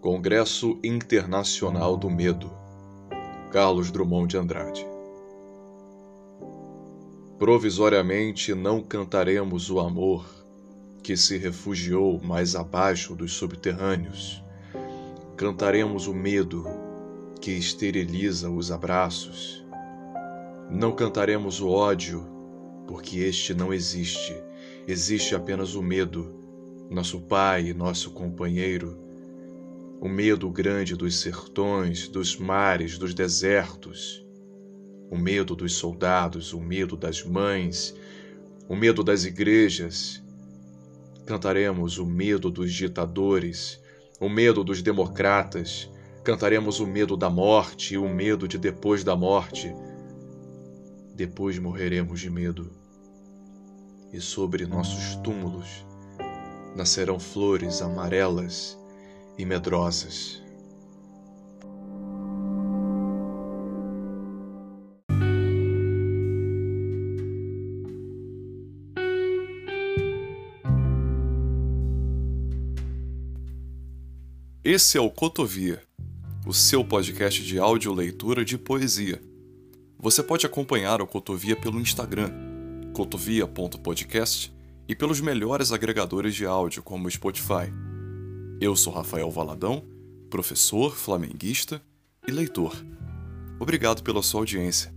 Congresso Internacional do Medo Carlos Drummond de Andrade Provisoriamente não cantaremos o amor que se refugiou mais abaixo dos subterrâneos. Cantaremos o medo que esteriliza os abraços. Não cantaremos o ódio porque este não existe. Existe apenas o medo, nosso pai nosso companheiro o medo grande dos sertões, dos mares, dos desertos, o medo dos soldados, o medo das mães, o medo das igrejas. Cantaremos o medo dos ditadores, o medo dos democratas, cantaremos o medo da morte e o medo de depois da morte. Depois morreremos de medo. E sobre nossos túmulos nascerão flores amarelas e medrosas. Esse é o Cotovia, o seu podcast de áudio leitura de poesia. Você pode acompanhar o Cotovia pelo Instagram, cotovia.podcast, e pelos melhores agregadores de áudio, como o Spotify. Eu sou Rafael Valadão, professor, flamenguista e leitor. Obrigado pela sua audiência.